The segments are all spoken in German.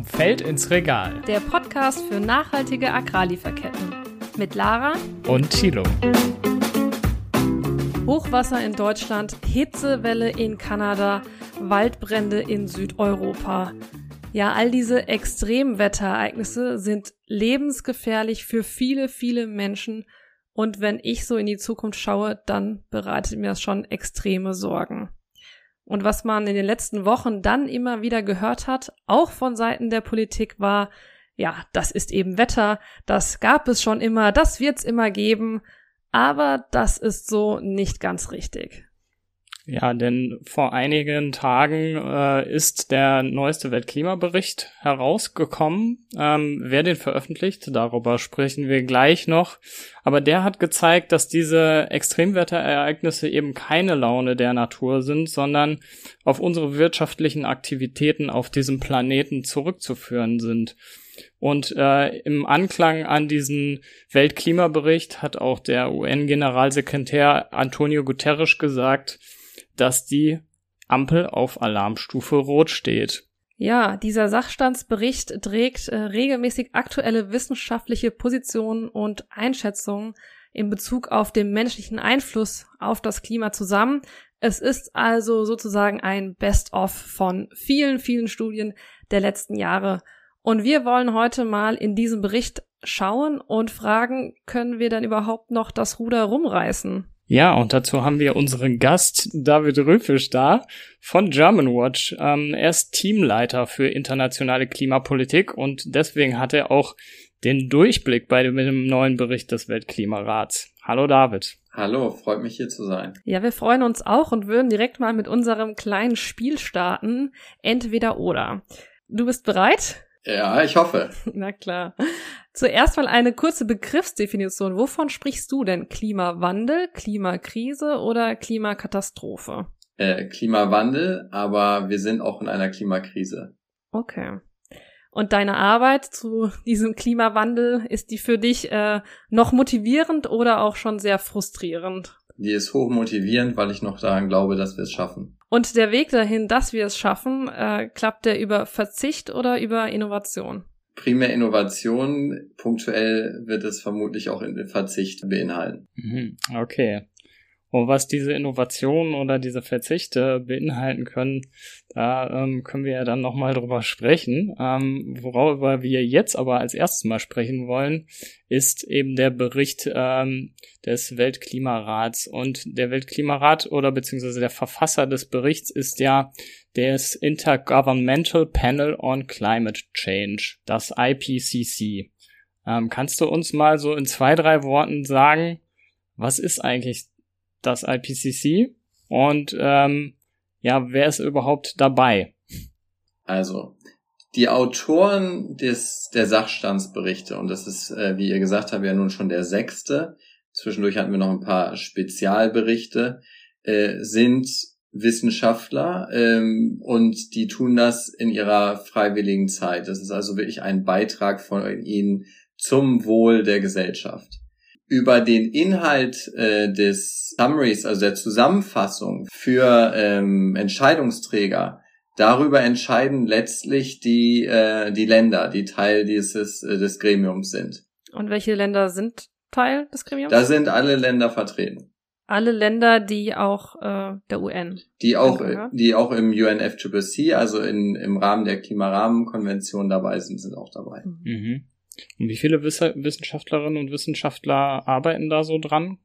Vom Feld ins Regal. Der Podcast für nachhaltige Agrarlieferketten. Mit Lara und Thilo. Hochwasser in Deutschland, Hitzewelle in Kanada, Waldbrände in Südeuropa. Ja, all diese Extremwetterereignisse sind lebensgefährlich für viele, viele Menschen. Und wenn ich so in die Zukunft schaue, dann bereitet mir das schon extreme Sorgen. Und was man in den letzten Wochen dann immer wieder gehört hat, auch von Seiten der Politik, war, ja, das ist eben Wetter, das gab es schon immer, das wird's immer geben, aber das ist so nicht ganz richtig. Ja, denn vor einigen Tagen äh, ist der neueste Weltklimabericht herausgekommen. Ähm, wer den veröffentlicht, darüber sprechen wir gleich noch. Aber der hat gezeigt, dass diese Extremwetterereignisse eben keine Laune der Natur sind, sondern auf unsere wirtschaftlichen Aktivitäten auf diesem Planeten zurückzuführen sind. Und äh, im Anklang an diesen Weltklimabericht hat auch der UN-Generalsekretär Antonio Guterres gesagt, dass die Ampel auf Alarmstufe Rot steht. Ja, dieser Sachstandsbericht trägt äh, regelmäßig aktuelle wissenschaftliche Positionen und Einschätzungen in Bezug auf den menschlichen Einfluss auf das Klima zusammen. Es ist also sozusagen ein Best-of von vielen, vielen Studien der letzten Jahre. Und wir wollen heute mal in diesem Bericht schauen und fragen, können wir denn überhaupt noch das Ruder rumreißen? Ja, und dazu haben wir unseren Gast David Rüfisch da von Germanwatch. Ähm, er ist Teamleiter für internationale Klimapolitik und deswegen hat er auch den Durchblick bei dem, mit dem neuen Bericht des Weltklimarats. Hallo David. Hallo, freut mich hier zu sein. Ja, wir freuen uns auch und würden direkt mal mit unserem kleinen Spiel starten. Entweder oder. Du bist bereit? Ja, ich hoffe. Na klar. Zuerst mal eine kurze Begriffsdefinition. Wovon sprichst du denn? Klimawandel, Klimakrise oder Klimakatastrophe? Äh, Klimawandel, aber wir sind auch in einer Klimakrise. Okay. Und deine Arbeit zu diesem Klimawandel, ist die für dich äh, noch motivierend oder auch schon sehr frustrierend? Die ist hoch motivierend, weil ich noch daran glaube, dass wir es schaffen. Und der Weg dahin, dass wir es schaffen, äh, klappt der über Verzicht oder über Innovation? primär Innovation. Punktuell wird es vermutlich auch in Verzicht beinhalten. Mhm, okay. Und was diese Innovationen oder diese Verzichte beinhalten können, da ähm, können wir ja dann nochmal drüber sprechen. Ähm, worüber wir jetzt aber als erstes mal sprechen wollen, ist eben der Bericht ähm, des Weltklimarats. Und der Weltklimarat oder beziehungsweise der Verfasser des Berichts ist ja des Intergovernmental Panel on Climate Change, das IPCC. Ähm, kannst du uns mal so in zwei, drei Worten sagen, was ist eigentlich das IPCC und ähm, ja, wer ist überhaupt dabei? Also, die Autoren des, der Sachstandsberichte, und das ist, äh, wie ihr gesagt habt, ja nun schon der sechste, zwischendurch hatten wir noch ein paar Spezialberichte, äh, sind Wissenschaftler ähm, und die tun das in ihrer freiwilligen Zeit. Das ist also wirklich ein Beitrag von ihnen zum Wohl der Gesellschaft. Über den Inhalt äh, des Summaries, also der Zusammenfassung für ähm, Entscheidungsträger, darüber entscheiden letztlich die, äh, die Länder, die Teil dieses äh, des Gremiums sind. Und welche Länder sind Teil des Gremiums? Da sind alle Länder vertreten alle Länder, die auch äh, der UN. Die auch, die auch im UNFCCC, also in, im Rahmen der Klimarahmenkonvention dabei sind, sind auch dabei. Mhm. Und wie viele Wissenschaftlerinnen und Wissenschaftler arbeiten da so dran?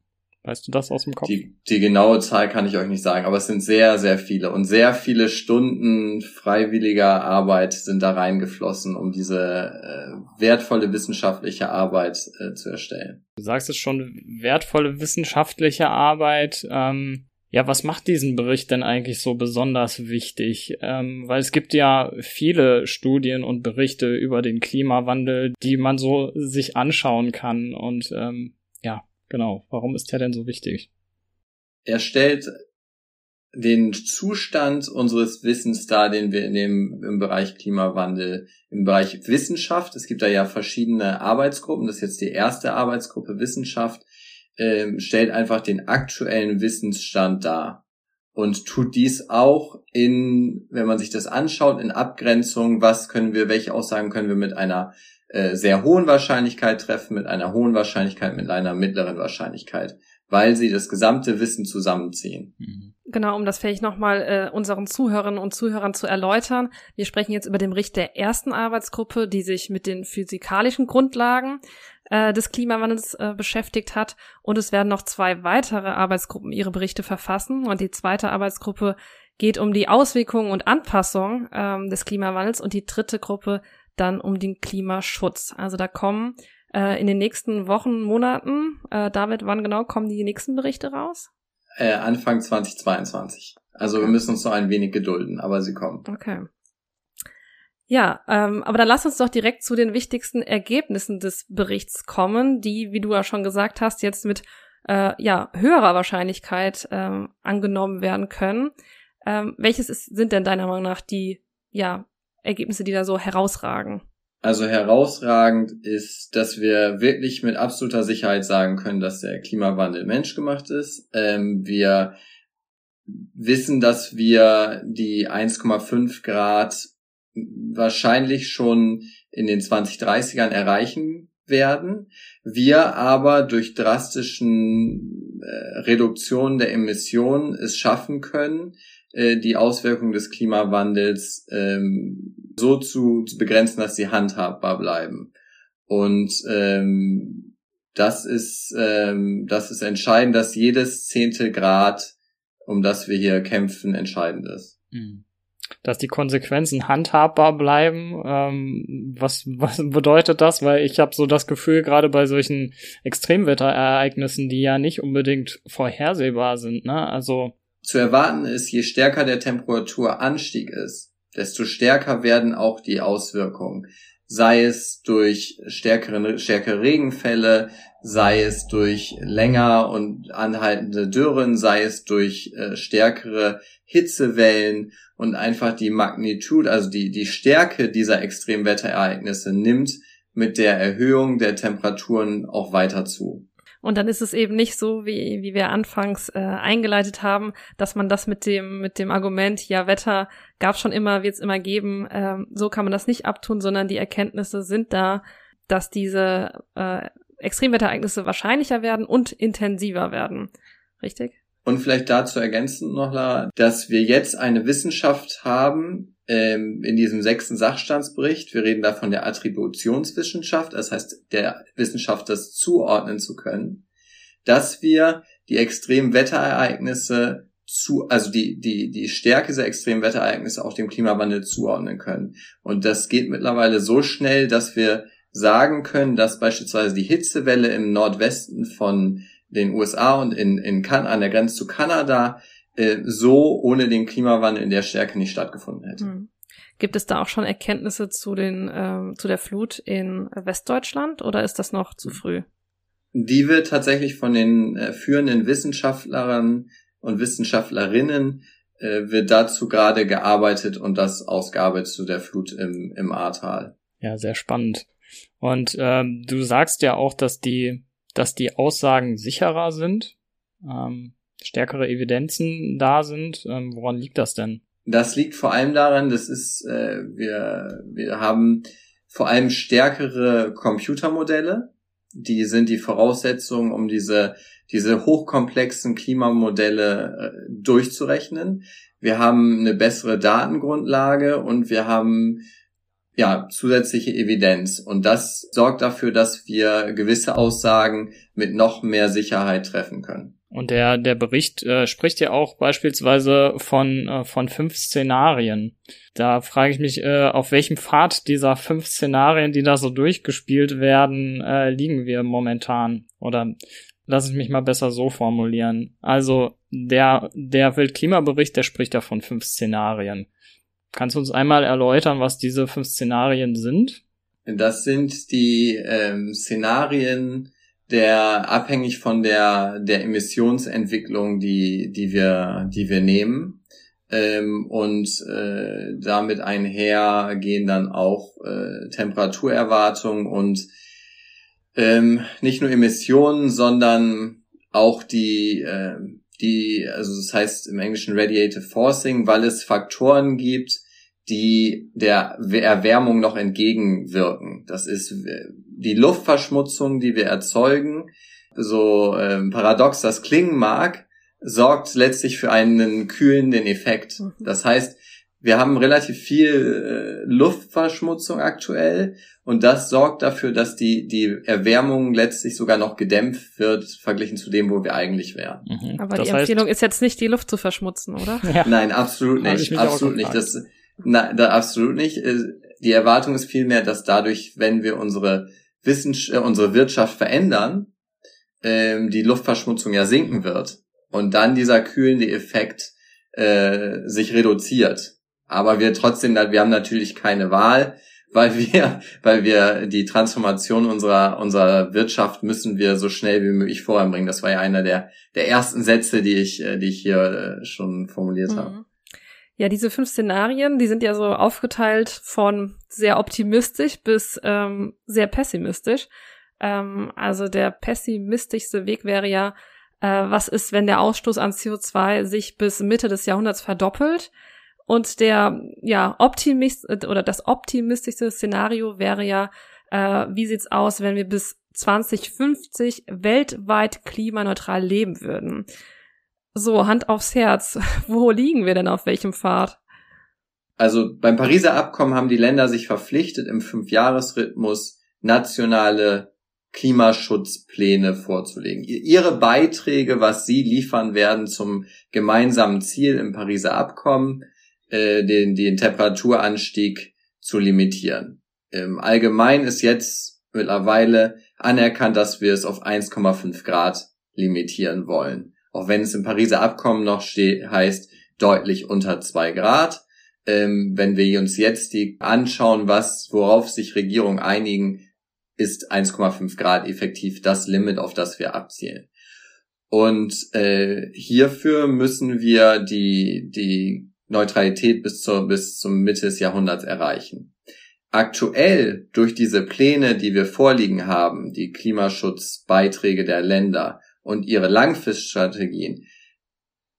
Weißt du das aus dem Kopf? Die, die genaue Zahl kann ich euch nicht sagen, aber es sind sehr, sehr viele und sehr viele Stunden freiwilliger Arbeit sind da reingeflossen, um diese äh, wertvolle wissenschaftliche Arbeit äh, zu erstellen. Du sagst es schon, wertvolle wissenschaftliche Arbeit. Ähm, ja, was macht diesen Bericht denn eigentlich so besonders wichtig? Ähm, weil es gibt ja viele Studien und Berichte über den Klimawandel, die man so sich anschauen kann und ähm, ja, Genau. Warum ist der denn so wichtig? Er stellt den Zustand unseres Wissens dar, den wir in dem, im Bereich Klimawandel, im Bereich Wissenschaft, es gibt da ja verschiedene Arbeitsgruppen, das ist jetzt die erste Arbeitsgruppe Wissenschaft, äh, stellt einfach den aktuellen Wissensstand dar. und tut dies auch in, wenn man sich das anschaut, in Abgrenzung, was können wir, welche Aussagen können wir mit einer äh, sehr hohen Wahrscheinlichkeit treffen, mit einer hohen Wahrscheinlichkeit, mit einer mittleren Wahrscheinlichkeit, weil sie das gesamte Wissen zusammenziehen. Mhm. Genau, um das vielleicht nochmal äh, unseren Zuhörerinnen und Zuhörern zu erläutern. Wir sprechen jetzt über den Bericht der ersten Arbeitsgruppe, die sich mit den physikalischen Grundlagen äh, des Klimawandels äh, beschäftigt hat. Und es werden noch zwei weitere Arbeitsgruppen ihre Berichte verfassen. Und die zweite Arbeitsgruppe geht um die Auswirkungen und Anpassung ähm, des Klimawandels und die dritte Gruppe dann um den Klimaschutz. Also da kommen äh, in den nächsten Wochen, Monaten, äh, David, wann genau kommen die nächsten Berichte raus? Äh, Anfang 2022. Also okay. wir müssen uns noch ein wenig gedulden, aber sie kommen. Okay. Ja, ähm, aber dann lass uns doch direkt zu den wichtigsten Ergebnissen des Berichts kommen, die, wie du ja schon gesagt hast, jetzt mit äh, ja, höherer Wahrscheinlichkeit ähm, angenommen werden können. Ähm, welches ist, sind denn deiner Meinung nach die ja, Ergebnisse, die da so herausragen? Also herausragend ist, dass wir wirklich mit absoluter Sicherheit sagen können, dass der Klimawandel menschgemacht ist. Ähm, wir wissen, dass wir die 1,5 Grad wahrscheinlich schon in den 2030ern erreichen werden. Wir aber durch drastischen äh, Reduktionen der Emissionen es schaffen können, äh, die Auswirkungen des Klimawandels ähm, so zu, zu begrenzen, dass sie handhabbar bleiben. Und ähm, das ist ähm, das ist entscheidend, dass jedes zehnte Grad, um das wir hier kämpfen, entscheidend ist. Mhm dass die Konsequenzen handhabbar bleiben. Ähm, was, was bedeutet das? Weil ich habe so das Gefühl, gerade bei solchen Extremwetterereignissen, die ja nicht unbedingt vorhersehbar sind, ne? Also zu erwarten ist, je stärker der Temperaturanstieg ist, desto stärker werden auch die Auswirkungen. Sei es durch stärkere, stärkere Regenfälle, sei es durch länger und anhaltende Dürren, sei es durch äh, stärkere Hitzewellen und einfach die Magnitude, also die, die Stärke dieser Extremwetterereignisse nimmt mit der Erhöhung der Temperaturen auch weiter zu. Und dann ist es eben nicht so, wie, wie wir anfangs äh, eingeleitet haben, dass man das mit dem, mit dem Argument, ja, Wetter gab schon immer, wird es immer geben, ähm, so kann man das nicht abtun, sondern die Erkenntnisse sind da, dass diese äh, Extremwetterereignisse wahrscheinlicher werden und intensiver werden. Richtig? Und vielleicht dazu ergänzend noch, dass wir jetzt eine Wissenschaft haben ähm, in diesem sechsten Sachstandsbericht. Wir reden da von der Attributionswissenschaft, das heißt der Wissenschaft, das zuordnen zu können, dass wir die extremen Wetterereignisse zu, also die, die, die Stärke dieser extremen Wetterereignisse auch dem Klimawandel zuordnen können. Und das geht mittlerweile so schnell, dass wir sagen können, dass beispielsweise die Hitzewelle im Nordwesten von den USA und in, in kan an der Grenze zu Kanada äh, so ohne den Klimawandel in der Stärke nicht stattgefunden hätte. Hm. Gibt es da auch schon Erkenntnisse zu den äh, zu der Flut in Westdeutschland oder ist das noch zu früh? Die wird tatsächlich von den äh, führenden Wissenschaftlern und Wissenschaftlerinnen äh, wird dazu gerade gearbeitet und das ausgearbeitet zu der Flut im, im Ahrtal. Ja, sehr spannend. Und ähm, du sagst ja auch, dass die dass die Aussagen sicherer sind, ähm, stärkere Evidenzen da sind. Ähm, woran liegt das denn? Das liegt vor allem daran, das ist, äh, wir, wir haben vor allem stärkere Computermodelle, die sind die Voraussetzung, um diese, diese hochkomplexen Klimamodelle äh, durchzurechnen. Wir haben eine bessere Datengrundlage und wir haben ja, zusätzliche Evidenz. Und das sorgt dafür, dass wir gewisse Aussagen mit noch mehr Sicherheit treffen können. Und der, der Bericht äh, spricht ja auch beispielsweise von, äh, von fünf Szenarien. Da frage ich mich, äh, auf welchem Pfad dieser fünf Szenarien, die da so durchgespielt werden, äh, liegen wir momentan? Oder lass es mich mal besser so formulieren. Also der, der Weltklimabericht, der spricht ja von fünf Szenarien. Kannst du uns einmal erläutern, was diese fünf Szenarien sind? Das sind die ähm, Szenarien der abhängig von der der Emissionsentwicklung, die die wir die wir nehmen ähm, und äh, damit einher gehen dann auch äh, Temperaturerwartungen und ähm, nicht nur Emissionen, sondern auch die äh, die, also das heißt im Englischen Radiative Forcing, weil es Faktoren gibt, die der Erwärmung noch entgegenwirken. Das ist die Luftverschmutzung, die wir erzeugen. So ähm, paradox das klingen mag, sorgt letztlich für einen kühlenden Effekt. Mhm. Das heißt, wir haben relativ viel äh, Luftverschmutzung aktuell und das sorgt dafür, dass die, die Erwärmung letztlich sogar noch gedämpft wird, verglichen zu dem, wo wir eigentlich wären. Mhm. Aber das die Empfehlung ist jetzt nicht, die Luft zu verschmutzen, oder? Ja. Nein, absolut nicht. Absolut nicht. Das, na, da, absolut nicht. Äh, die Erwartung ist vielmehr, dass dadurch, wenn wir unsere Wissenschaft, äh, unsere Wirtschaft verändern, ähm, die Luftverschmutzung ja sinken wird und dann dieser kühlende Effekt äh, sich reduziert. Aber wir trotzdem, wir haben natürlich keine Wahl, weil wir, weil wir die Transformation unserer, unserer Wirtschaft müssen wir so schnell wie möglich voranbringen. Das war ja einer der, der ersten Sätze, die ich, äh, die ich hier äh, schon formuliert mhm. habe. Ja, diese fünf Szenarien, die sind ja so aufgeteilt von sehr optimistisch bis ähm, sehr pessimistisch. Ähm, also der pessimistischste Weg wäre ja, äh, was ist, wenn der Ausstoß an CO2 sich bis Mitte des Jahrhunderts verdoppelt? Und der, ja, Optimist oder das optimistischste Szenario wäre ja, äh, wie sieht's aus, wenn wir bis 2050 weltweit klimaneutral leben würden? So, Hand aufs Herz. Wo liegen wir denn auf welchem Pfad? Also beim Pariser Abkommen haben die Länder sich verpflichtet, im Fünfjahresrhythmus nationale Klimaschutzpläne vorzulegen. Ihre Beiträge, was sie liefern werden zum gemeinsamen Ziel im Pariser Abkommen, äh, den, den Temperaturanstieg zu limitieren. Im Allgemeinen ist jetzt mittlerweile anerkannt, dass wir es auf 1,5 Grad limitieren wollen. Auch wenn es im Pariser Abkommen noch steht, heißt deutlich unter zwei Grad. Ähm, wenn wir uns jetzt die anschauen, was, worauf sich Regierungen einigen, ist 1,5 Grad effektiv das Limit, auf das wir abzielen. Und äh, hierfür müssen wir die, die Neutralität bis, zur, bis zum Mitte des Jahrhunderts erreichen. Aktuell durch diese Pläne, die wir vorliegen haben, die Klimaschutzbeiträge der Länder und ihre Langfriststrategien,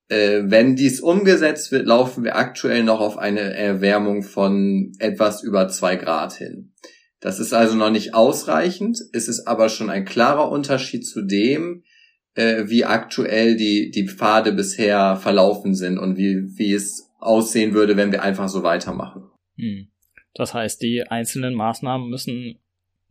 äh, wenn dies umgesetzt wird, laufen wir aktuell noch auf eine Erwärmung von etwas über zwei Grad hin. Das ist also noch nicht ausreichend, es ist aber schon ein klarer Unterschied zu dem, äh, wie aktuell die, die Pfade bisher verlaufen sind und wie, wie es aussehen würde, wenn wir einfach so weitermachen. Hm. Das heißt, die einzelnen Maßnahmen müssen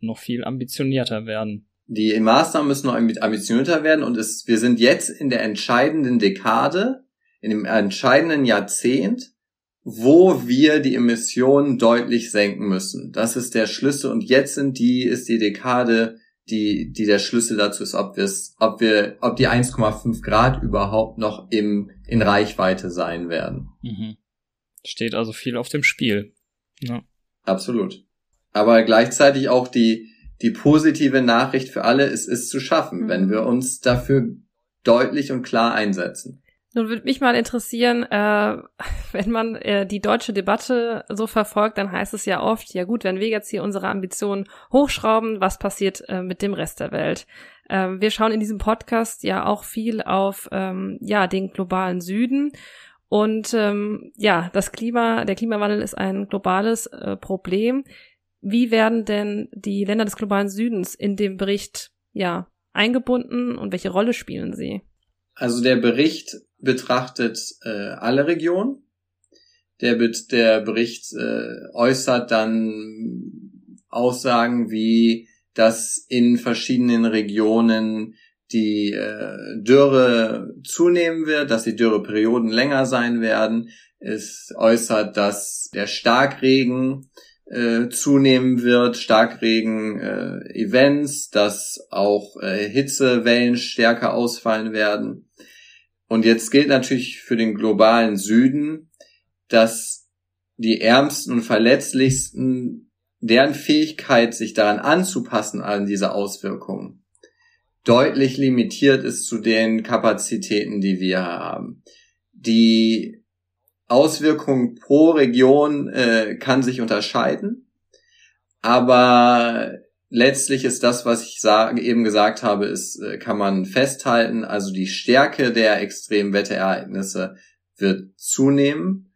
noch viel ambitionierter werden. Die Maßnahmen müssen noch ambitionierter werden und es, wir sind jetzt in der entscheidenden Dekade, in dem entscheidenden Jahrzehnt, wo wir die Emissionen deutlich senken müssen. Das ist der Schlüssel und jetzt sind die, ist die Dekade, die, die der Schlüssel dazu ist, ob ob wir, ob die 1,5 Grad überhaupt noch im, in Reichweite sein werden. Mhm. Steht also viel auf dem Spiel. Ja. Absolut. Aber gleichzeitig auch die, die positive Nachricht für alle, es ist zu schaffen, mhm. wenn wir uns dafür deutlich und klar einsetzen. Nun würde mich mal interessieren, äh, wenn man äh, die deutsche Debatte so verfolgt, dann heißt es ja oft, ja gut, wenn wir jetzt hier unsere Ambitionen hochschrauben, was passiert äh, mit dem Rest der Welt? Ähm, wir schauen in diesem Podcast ja auch viel auf ähm, ja den globalen Süden. Und ähm, ja, das Klima, der Klimawandel ist ein globales äh, Problem. Wie werden denn die Länder des globalen Südens in dem Bericht ja eingebunden und welche Rolle spielen sie? Also der Bericht betrachtet äh, alle Regionen. Der, der Bericht äh, äußert dann Aussagen wie, dass in verschiedenen Regionen die äh, Dürre zunehmen wird, dass die Dürreperioden länger sein werden. Es äußert, dass der Starkregen äh, zunehmen wird, Starkregen-Events, äh, dass auch äh, Hitzewellen stärker ausfallen werden. Und jetzt gilt natürlich für den globalen Süden, dass die ärmsten und verletzlichsten, deren Fähigkeit, sich daran anzupassen an diese Auswirkungen, deutlich limitiert ist zu den Kapazitäten, die wir haben. Die Auswirkung pro Region äh, kann sich unterscheiden, aber letztlich ist das, was ich sage, eben gesagt habe, ist, äh, kann man festhalten. Also die Stärke der extremen Wetterereignisse wird zunehmen,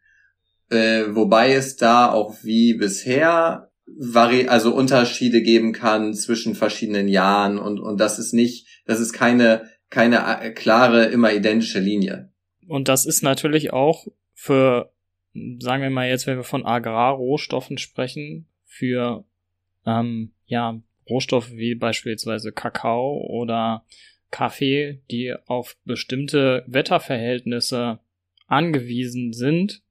äh, wobei es da auch wie bisher vari also Unterschiede geben kann zwischen verschiedenen Jahren und und das ist nicht, das ist keine keine äh, klare immer identische Linie. Und das ist natürlich auch für sagen wir mal jetzt, wenn wir von Agrarrohstoffen sprechen, für ähm, ja, Rohstoffe wie beispielsweise Kakao oder Kaffee, die auf bestimmte Wetterverhältnisse angewiesen sind,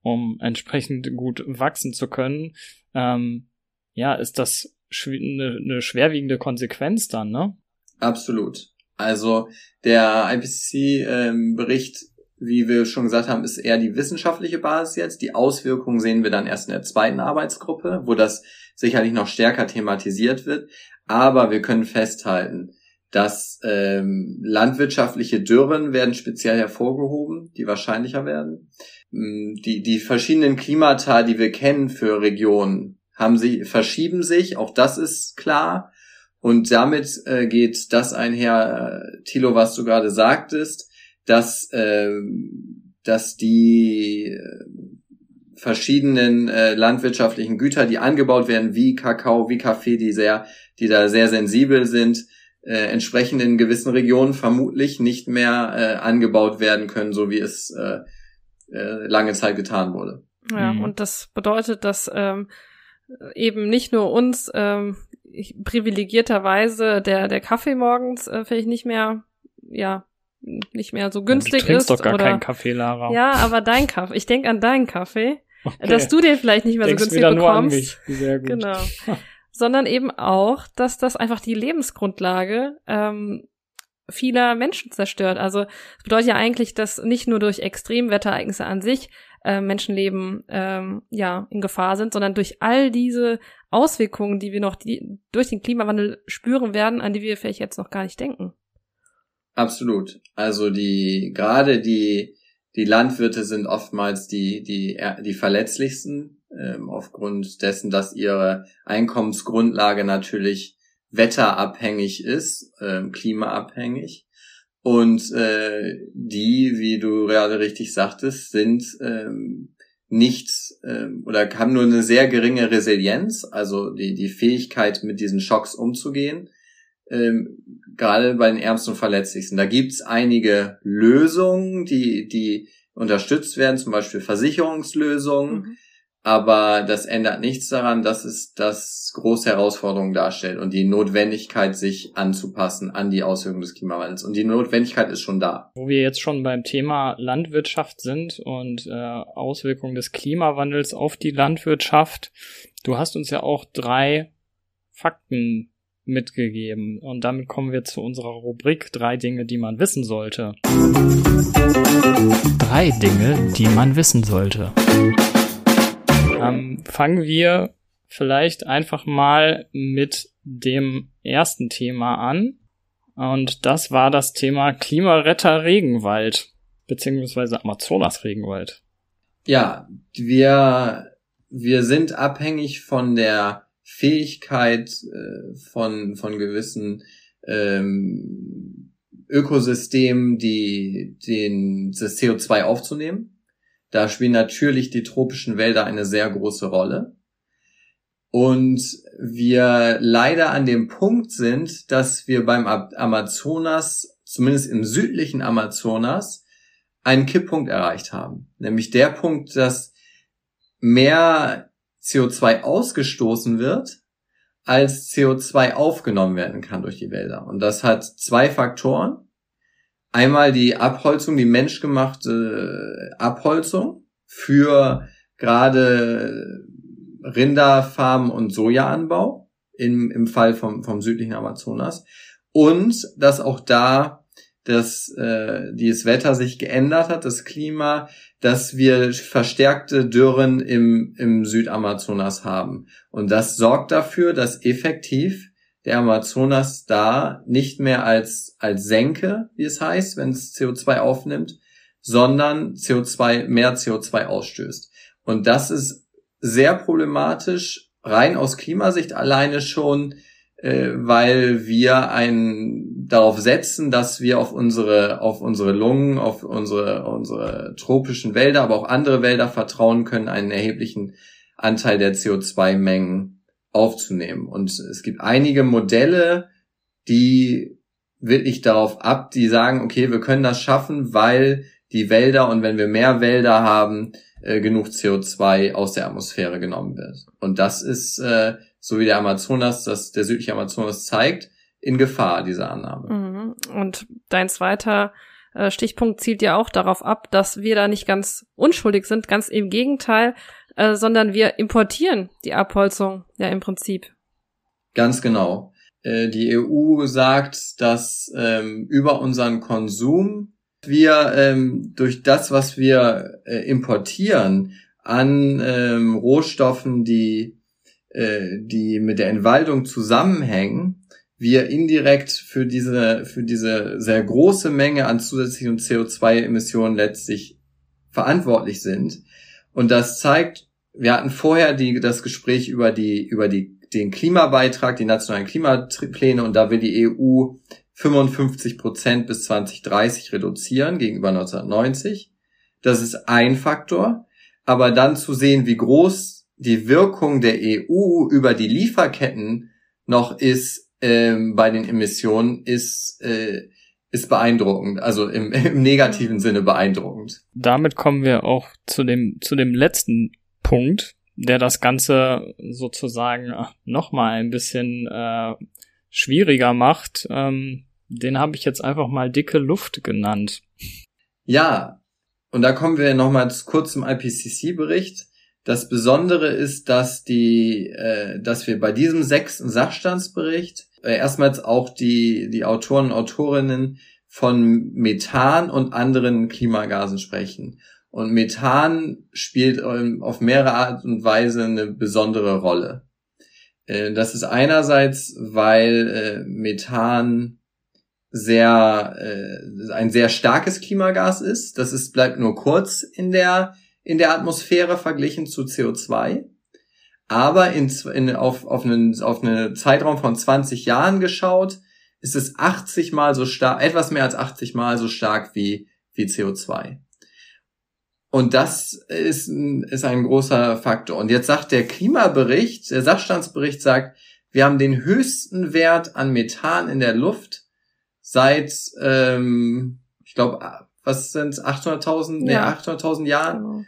um entsprechend gut wachsen zu können, ähm, ja, ist das eine, eine schwerwiegende Konsequenz dann, ne? Absolut. Also der IPCC-Bericht ähm, wie wir schon gesagt haben, ist eher die wissenschaftliche Basis jetzt. Die Auswirkungen sehen wir dann erst in der zweiten Arbeitsgruppe, wo das sicherlich noch stärker thematisiert wird. Aber wir können festhalten, dass ähm, landwirtschaftliche Dürren werden speziell hervorgehoben, die wahrscheinlicher werden. Mm, die, die verschiedenen Klimata, die wir kennen für Regionen, haben sie, verschieben sich, auch das ist klar. Und damit äh, geht das einher, äh, Thilo, was du gerade sagtest, dass, äh, dass die äh, verschiedenen äh, landwirtschaftlichen Güter, die angebaut werden, wie Kakao, wie Kaffee, die sehr, die da sehr sensibel sind, äh, entsprechend in gewissen Regionen vermutlich nicht mehr äh, angebaut werden können, so wie es äh, äh, lange Zeit getan wurde. Ja, mhm. und das bedeutet, dass ähm, eben nicht nur uns ähm, privilegierterweise der der Kaffee morgens äh, vielleicht nicht mehr ja nicht mehr so günstig du trinkst ist. doch gar oder, keinen Kaffee, Lara. Ja, aber dein Kaffee. Ich denk an deinen Kaffee. Okay. Dass du den vielleicht nicht mehr Denkst so günstig wieder bekommst. Nur an mich. Sehr gut. Genau. Sondern eben auch, dass das einfach die Lebensgrundlage ähm, vieler Menschen zerstört. Also es bedeutet ja eigentlich, dass nicht nur durch Extremwetterereignisse an sich äh, Menschenleben ähm, ja in Gefahr sind, sondern durch all diese Auswirkungen, die wir noch die, durch den Klimawandel spüren werden, an die wir vielleicht jetzt noch gar nicht denken. Absolut. Also die, gerade die, die Landwirte sind oftmals die, die, die verletzlichsten, ähm, aufgrund dessen, dass ihre Einkommensgrundlage natürlich wetterabhängig ist, ähm, klimaabhängig. Und äh, die, wie du gerade richtig sagtest, sind ähm, nicht ähm, oder haben nur eine sehr geringe Resilienz, also die, die Fähigkeit, mit diesen Schocks umzugehen ähm, gerade bei den Ärmsten und Verletzlichsten. Da gibt's einige Lösungen, die, die unterstützt werden, zum Beispiel Versicherungslösungen. Mhm. Aber das ändert nichts daran, dass es das große Herausforderungen darstellt und die Notwendigkeit, sich anzupassen an die Auswirkungen des Klimawandels. Und die Notwendigkeit ist schon da. Wo wir jetzt schon beim Thema Landwirtschaft sind und äh, Auswirkungen des Klimawandels auf die Landwirtschaft. Du hast uns ja auch drei Fakten mitgegeben. Und damit kommen wir zu unserer Rubrik drei Dinge, die man wissen sollte. Drei Dinge, die man wissen sollte. Ähm, fangen wir vielleicht einfach mal mit dem ersten Thema an. Und das war das Thema Klimaretter Regenwald, beziehungsweise Amazonas Regenwald. Ja, wir, wir sind abhängig von der Fähigkeit äh, von, von gewissen ähm, Ökosystemen, die den, das CO2 aufzunehmen. Da spielen natürlich die tropischen Wälder eine sehr große Rolle. Und wir leider an dem Punkt sind, dass wir beim Amazonas, zumindest im südlichen Amazonas, einen Kipppunkt erreicht haben. Nämlich der Punkt, dass mehr CO2 ausgestoßen wird, als CO2 aufgenommen werden kann durch die Wälder. Und das hat zwei Faktoren. Einmal die Abholzung, die menschgemachte Abholzung für gerade Rinderfarmen und Sojaanbau im, im Fall vom, vom südlichen Amazonas. Und dass auch da dass äh, dieses Wetter sich geändert hat, das Klima, dass wir verstärkte Dürren im, im Südamazonas haben. Und das sorgt dafür, dass effektiv der Amazonas da nicht mehr als, als Senke, wie es heißt, wenn es CO2 aufnimmt, sondern CO2, mehr CO2 ausstößt. Und das ist sehr problematisch, rein aus Klimasicht alleine schon äh, weil wir ein darauf setzen, dass wir auf unsere auf unsere Lungen, auf unsere unsere tropischen Wälder, aber auch andere Wälder vertrauen können, einen erheblichen Anteil der CO2-Mengen aufzunehmen. Und es gibt einige Modelle, die wirklich darauf ab, die sagen, okay, wir können das schaffen, weil die Wälder und wenn wir mehr Wälder haben, äh, genug CO2 aus der Atmosphäre genommen wird. Und das ist, äh, so wie der Amazonas, das der südliche Amazonas zeigt, in Gefahr, diese Annahme. Mhm. Und dein zweiter äh, Stichpunkt zielt ja auch darauf ab, dass wir da nicht ganz unschuldig sind, ganz im Gegenteil, äh, sondern wir importieren die Abholzung ja im Prinzip. Ganz genau. Äh, die EU sagt, dass ähm, über unseren Konsum wir ähm, durch das, was wir importieren an ähm, Rohstoffen, die, äh, die mit der Entwaldung zusammenhängen, wir indirekt für diese, für diese sehr große Menge an zusätzlichen CO2-Emissionen letztlich verantwortlich sind. Und das zeigt, wir hatten vorher die, das Gespräch über die, über die, den Klimabeitrag, die nationalen Klimapläne und da will die EU 55 Prozent bis 2030 reduzieren gegenüber 1990. Das ist ein Faktor. Aber dann zu sehen, wie groß die Wirkung der EU über die Lieferketten noch ist ähm, bei den Emissionen, ist, äh, ist beeindruckend. Also im, im negativen Sinne beeindruckend. Damit kommen wir auch zu dem, zu dem letzten Punkt, der das Ganze sozusagen nochmal ein bisschen äh, schwieriger macht. Ähm, den habe ich jetzt einfach mal dicke Luft genannt. Ja, und da kommen wir nochmal kurz zum IPCC-Bericht. Das Besondere ist, dass die, äh, dass wir bei diesem sechsten Sachstandsbericht äh, erstmals auch die, die Autoren und Autorinnen von Methan und anderen Klimagasen sprechen. Und Methan spielt ähm, auf mehrere Art und Weise eine besondere Rolle. Äh, das ist einerseits, weil äh, Methan sehr äh, ein sehr starkes Klimagas ist. Das ist bleibt nur kurz in der in der Atmosphäre verglichen zu CO2. Aber in, in, auf, auf, einen, auf einen Zeitraum von 20 Jahren geschaut, ist es 80 mal so stark, etwas mehr als 80 mal so stark wie, wie CO2. Und das ist, ist ein großer Faktor. Und jetzt sagt der Klimabericht, der Sachstandsbericht sagt, wir haben den höchsten Wert an Methan in der Luft seit, ähm, ich glaube, was sind 800.000, ja. nee, 800.000 Jahren? Genau.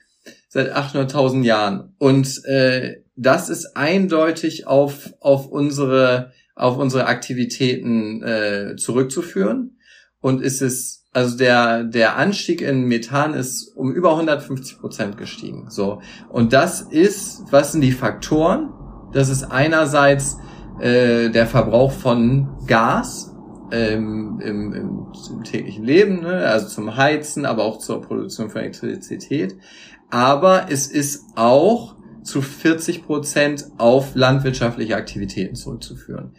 Seit 800.000 Jahren. Und äh, das ist eindeutig auf, auf unsere, auf unsere Aktivitäten äh, zurückzuführen. Und ist es, also der, der Anstieg in Methan ist um über 150 Prozent gestiegen. So. Und das ist, was sind die Faktoren? Das ist einerseits äh, der Verbrauch von Gas, ähm, im, im, im täglichen Leben, ne? also zum Heizen, aber auch zur Produktion von Elektrizität. Aber es ist auch zu 40 Prozent auf landwirtschaftliche Aktivitäten zurückzuführen.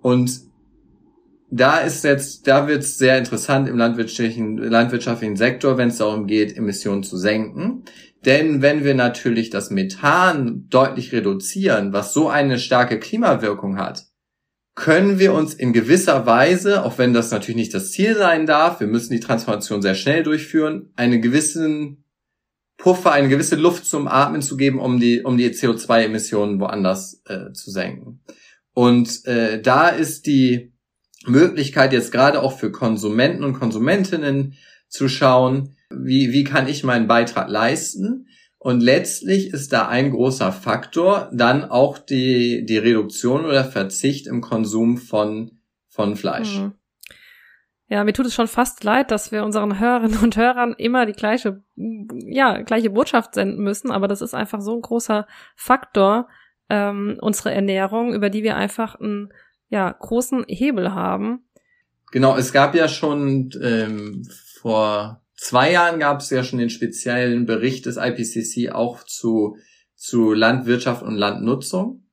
Und da ist jetzt, da wird es sehr interessant im landwirtschaftlichen, landwirtschaftlichen Sektor, wenn es darum geht, Emissionen zu senken. Denn wenn wir natürlich das Methan deutlich reduzieren, was so eine starke Klimawirkung hat, können wir uns in gewisser Weise, auch wenn das natürlich nicht das Ziel sein darf, wir müssen die Transformation sehr schnell durchführen, einen gewissen Puffer, eine gewisse Luft zum Atmen zu geben, um die, um die CO2-Emissionen woanders äh, zu senken. Und äh, da ist die Möglichkeit jetzt gerade auch für Konsumenten und Konsumentinnen zu schauen, wie, wie kann ich meinen Beitrag leisten? Und letztlich ist da ein großer Faktor dann auch die, die Reduktion oder Verzicht im Konsum von, von Fleisch. Mhm. Ja, mir tut es schon fast leid, dass wir unseren Hörerinnen und Hörern immer die gleiche, ja, gleiche Botschaft senden müssen, aber das ist einfach so ein großer Faktor, ähm, unsere Ernährung, über die wir einfach einen, ja, großen Hebel haben. Genau, es gab ja schon ähm, vor zwei Jahren gab es ja schon den speziellen Bericht des IPCC auch zu, zu Landwirtschaft und Landnutzung.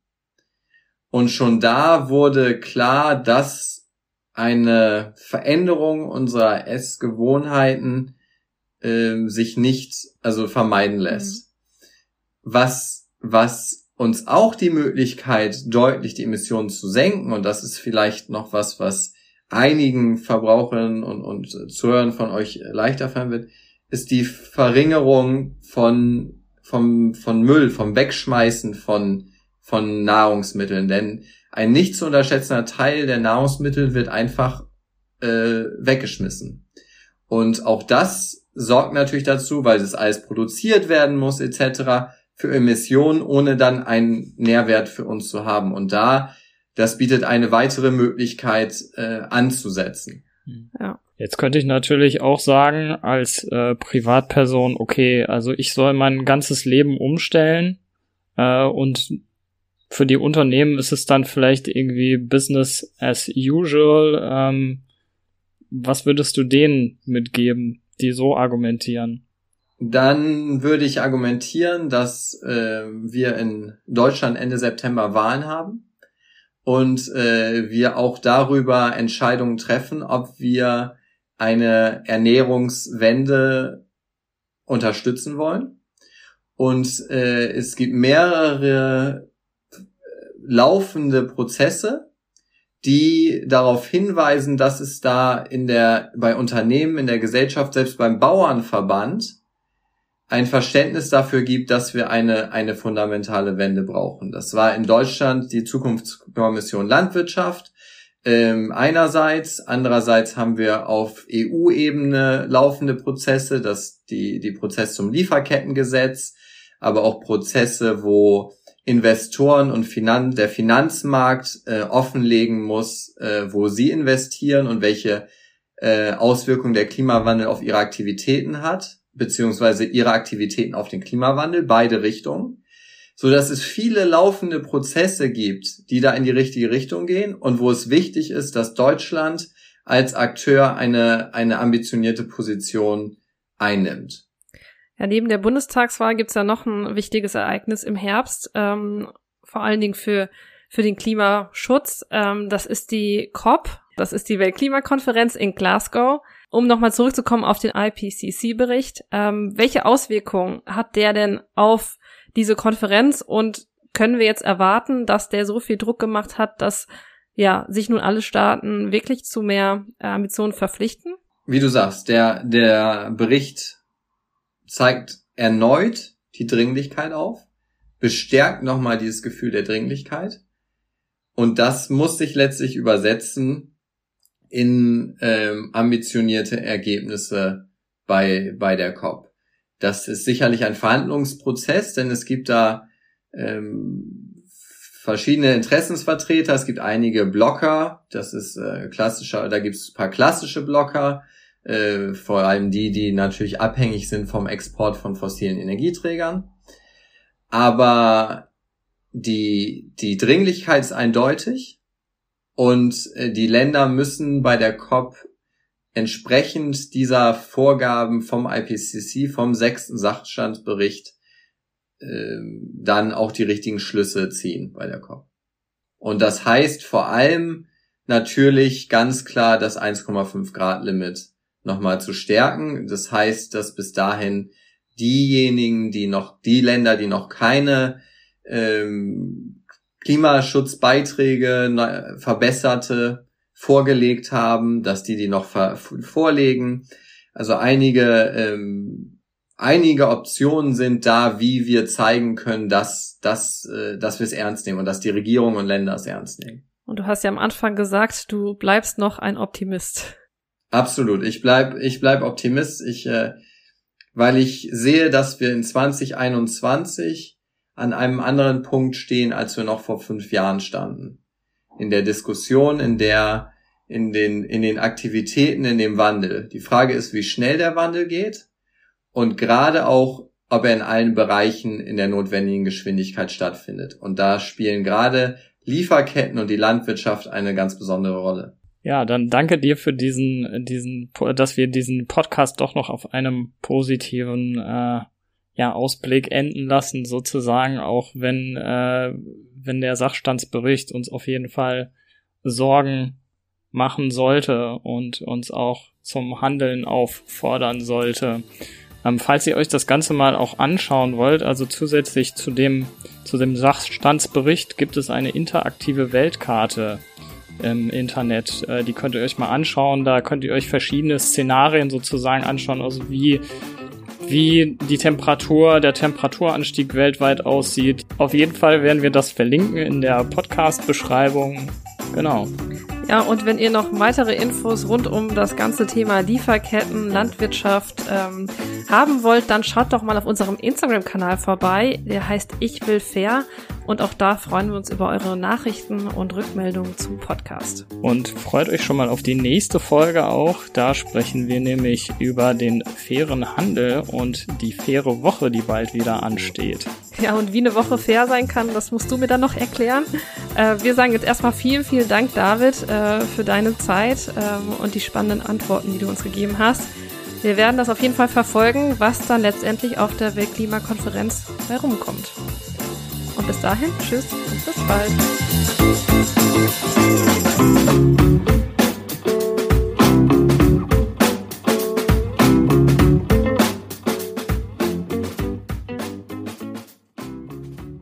Und schon da wurde klar, dass eine Veränderung unserer Essgewohnheiten äh, sich nicht also vermeiden lässt. Mhm. Was was uns auch die Möglichkeit, deutlich die Emissionen zu senken. Und das ist vielleicht noch was, was einigen Verbraucherinnen und, und Zuhörern von euch leichter fallen wird, ist die Verringerung von, vom, von Müll, vom Wegschmeißen von, von Nahrungsmitteln. Denn ein nicht zu unterschätzender Teil der Nahrungsmittel wird einfach äh, weggeschmissen. Und auch das sorgt natürlich dazu, weil es alles produziert werden muss etc., für Emissionen, ohne dann einen Nährwert für uns zu haben. Und da, das bietet eine weitere Möglichkeit äh, anzusetzen. Ja. Jetzt könnte ich natürlich auch sagen, als äh, Privatperson, okay, also ich soll mein ganzes Leben umstellen äh, und für die Unternehmen ist es dann vielleicht irgendwie Business as usual. Ähm, was würdest du denen mitgeben, die so argumentieren? Dann würde ich argumentieren, dass äh, wir in Deutschland Ende September Wahlen haben und äh, wir auch darüber Entscheidungen treffen, ob wir eine Ernährungswende unterstützen wollen. Und äh, es gibt mehrere laufende Prozesse, die darauf hinweisen, dass es da in der, bei Unternehmen, in der Gesellschaft, selbst beim Bauernverband ein Verständnis dafür gibt, dass wir eine, eine fundamentale Wende brauchen. Das war in Deutschland die Zukunftskommission Landwirtschaft. Ähm, einerseits, andererseits haben wir auf EU-Ebene laufende Prozesse, das die, die Prozesse zum Lieferkettengesetz, aber auch Prozesse, wo Investoren und Finan der Finanzmarkt äh, offenlegen muss, äh, wo sie investieren und welche äh, Auswirkungen der Klimawandel auf ihre Aktivitäten hat, beziehungsweise ihre Aktivitäten auf den Klimawandel, beide Richtungen, so dass es viele laufende Prozesse gibt, die da in die richtige Richtung gehen und wo es wichtig ist, dass Deutschland als Akteur eine, eine ambitionierte Position einnimmt. Ja, neben der Bundestagswahl gibt's ja noch ein wichtiges Ereignis im Herbst, ähm, vor allen Dingen für, für den Klimaschutz. Ähm, das ist die COP, das ist die Weltklimakonferenz in Glasgow. Um nochmal zurückzukommen auf den IPCC-Bericht, ähm, welche Auswirkungen hat der denn auf diese Konferenz und können wir jetzt erwarten, dass der so viel Druck gemacht hat, dass ja sich nun alle Staaten wirklich zu mehr äh, Ambitionen verpflichten? Wie du sagst, der, der Bericht zeigt erneut die Dringlichkeit auf, bestärkt nochmal dieses Gefühl der Dringlichkeit. Und das muss sich letztlich übersetzen in ähm, ambitionierte Ergebnisse bei, bei der COP. Das ist sicherlich ein Verhandlungsprozess, denn es gibt da ähm, verschiedene Interessensvertreter, es gibt einige Blocker, das ist äh, klassischer, da gibt es ein paar klassische Blocker, äh, vor allem die, die natürlich abhängig sind vom Export von fossilen Energieträgern. Aber die, die Dringlichkeit ist eindeutig und äh, die Länder müssen bei der COP entsprechend dieser Vorgaben vom IPCC, vom sechsten Sachstandsbericht, äh, dann auch die richtigen Schlüsse ziehen bei der COP. Und das heißt vor allem natürlich ganz klar das 1,5 Grad Limit nochmal zu stärken. Das heißt, dass bis dahin diejenigen, die noch, die Länder, die noch keine ähm, Klimaschutzbeiträge verbesserte vorgelegt haben, dass die die noch vorlegen. Also einige ähm, einige Optionen sind da, wie wir zeigen können, dass dass äh, dass wir es ernst nehmen und dass die Regierung und Länder es ernst nehmen. Und du hast ja am Anfang gesagt, du bleibst noch ein Optimist. Absolut. Ich bleib, ich bleib Optimist. Ich, äh, weil ich sehe, dass wir in 2021 an einem anderen Punkt stehen, als wir noch vor fünf Jahren standen. In der Diskussion, in der, in den, in den Aktivitäten, in dem Wandel. Die Frage ist, wie schnell der Wandel geht und gerade auch, ob er in allen Bereichen in der notwendigen Geschwindigkeit stattfindet. Und da spielen gerade Lieferketten und die Landwirtschaft eine ganz besondere Rolle. Ja, dann danke dir für diesen, diesen, dass wir diesen Podcast doch noch auf einem positiven äh, ja, Ausblick enden lassen, sozusagen, auch wenn, äh, wenn der Sachstandsbericht uns auf jeden Fall Sorgen machen sollte und uns auch zum Handeln auffordern sollte. Ähm, falls ihr euch das Ganze mal auch anschauen wollt, also zusätzlich zu dem, zu dem Sachstandsbericht gibt es eine interaktive Weltkarte im Internet. Äh, die könnt ihr euch mal anschauen. Da könnt ihr euch verschiedene Szenarien sozusagen anschauen, also wie wie die Temperatur, der Temperaturanstieg weltweit aussieht. Auf jeden Fall werden wir das verlinken in der Podcast-Beschreibung. Genau. Ja, und wenn ihr noch weitere Infos rund um das ganze Thema Lieferketten, Landwirtschaft ähm, haben wollt, dann schaut doch mal auf unserem Instagram-Kanal vorbei. Der heißt Ich will fair. Und auch da freuen wir uns über eure Nachrichten und Rückmeldungen zum Podcast. Und freut euch schon mal auf die nächste Folge auch. Da sprechen wir nämlich über den fairen Handel und die faire Woche, die bald wieder ansteht. Ja, und wie eine Woche fair sein kann, das musst du mir dann noch erklären. Äh, wir sagen jetzt erstmal vielen, vielen Dank, David, äh, für deine Zeit ähm, und die spannenden Antworten, die du uns gegeben hast. Wir werden das auf jeden Fall verfolgen, was dann letztendlich auf der Weltklimakonferenz bei rumkommt. Und bis dahin, tschüss und bis bald.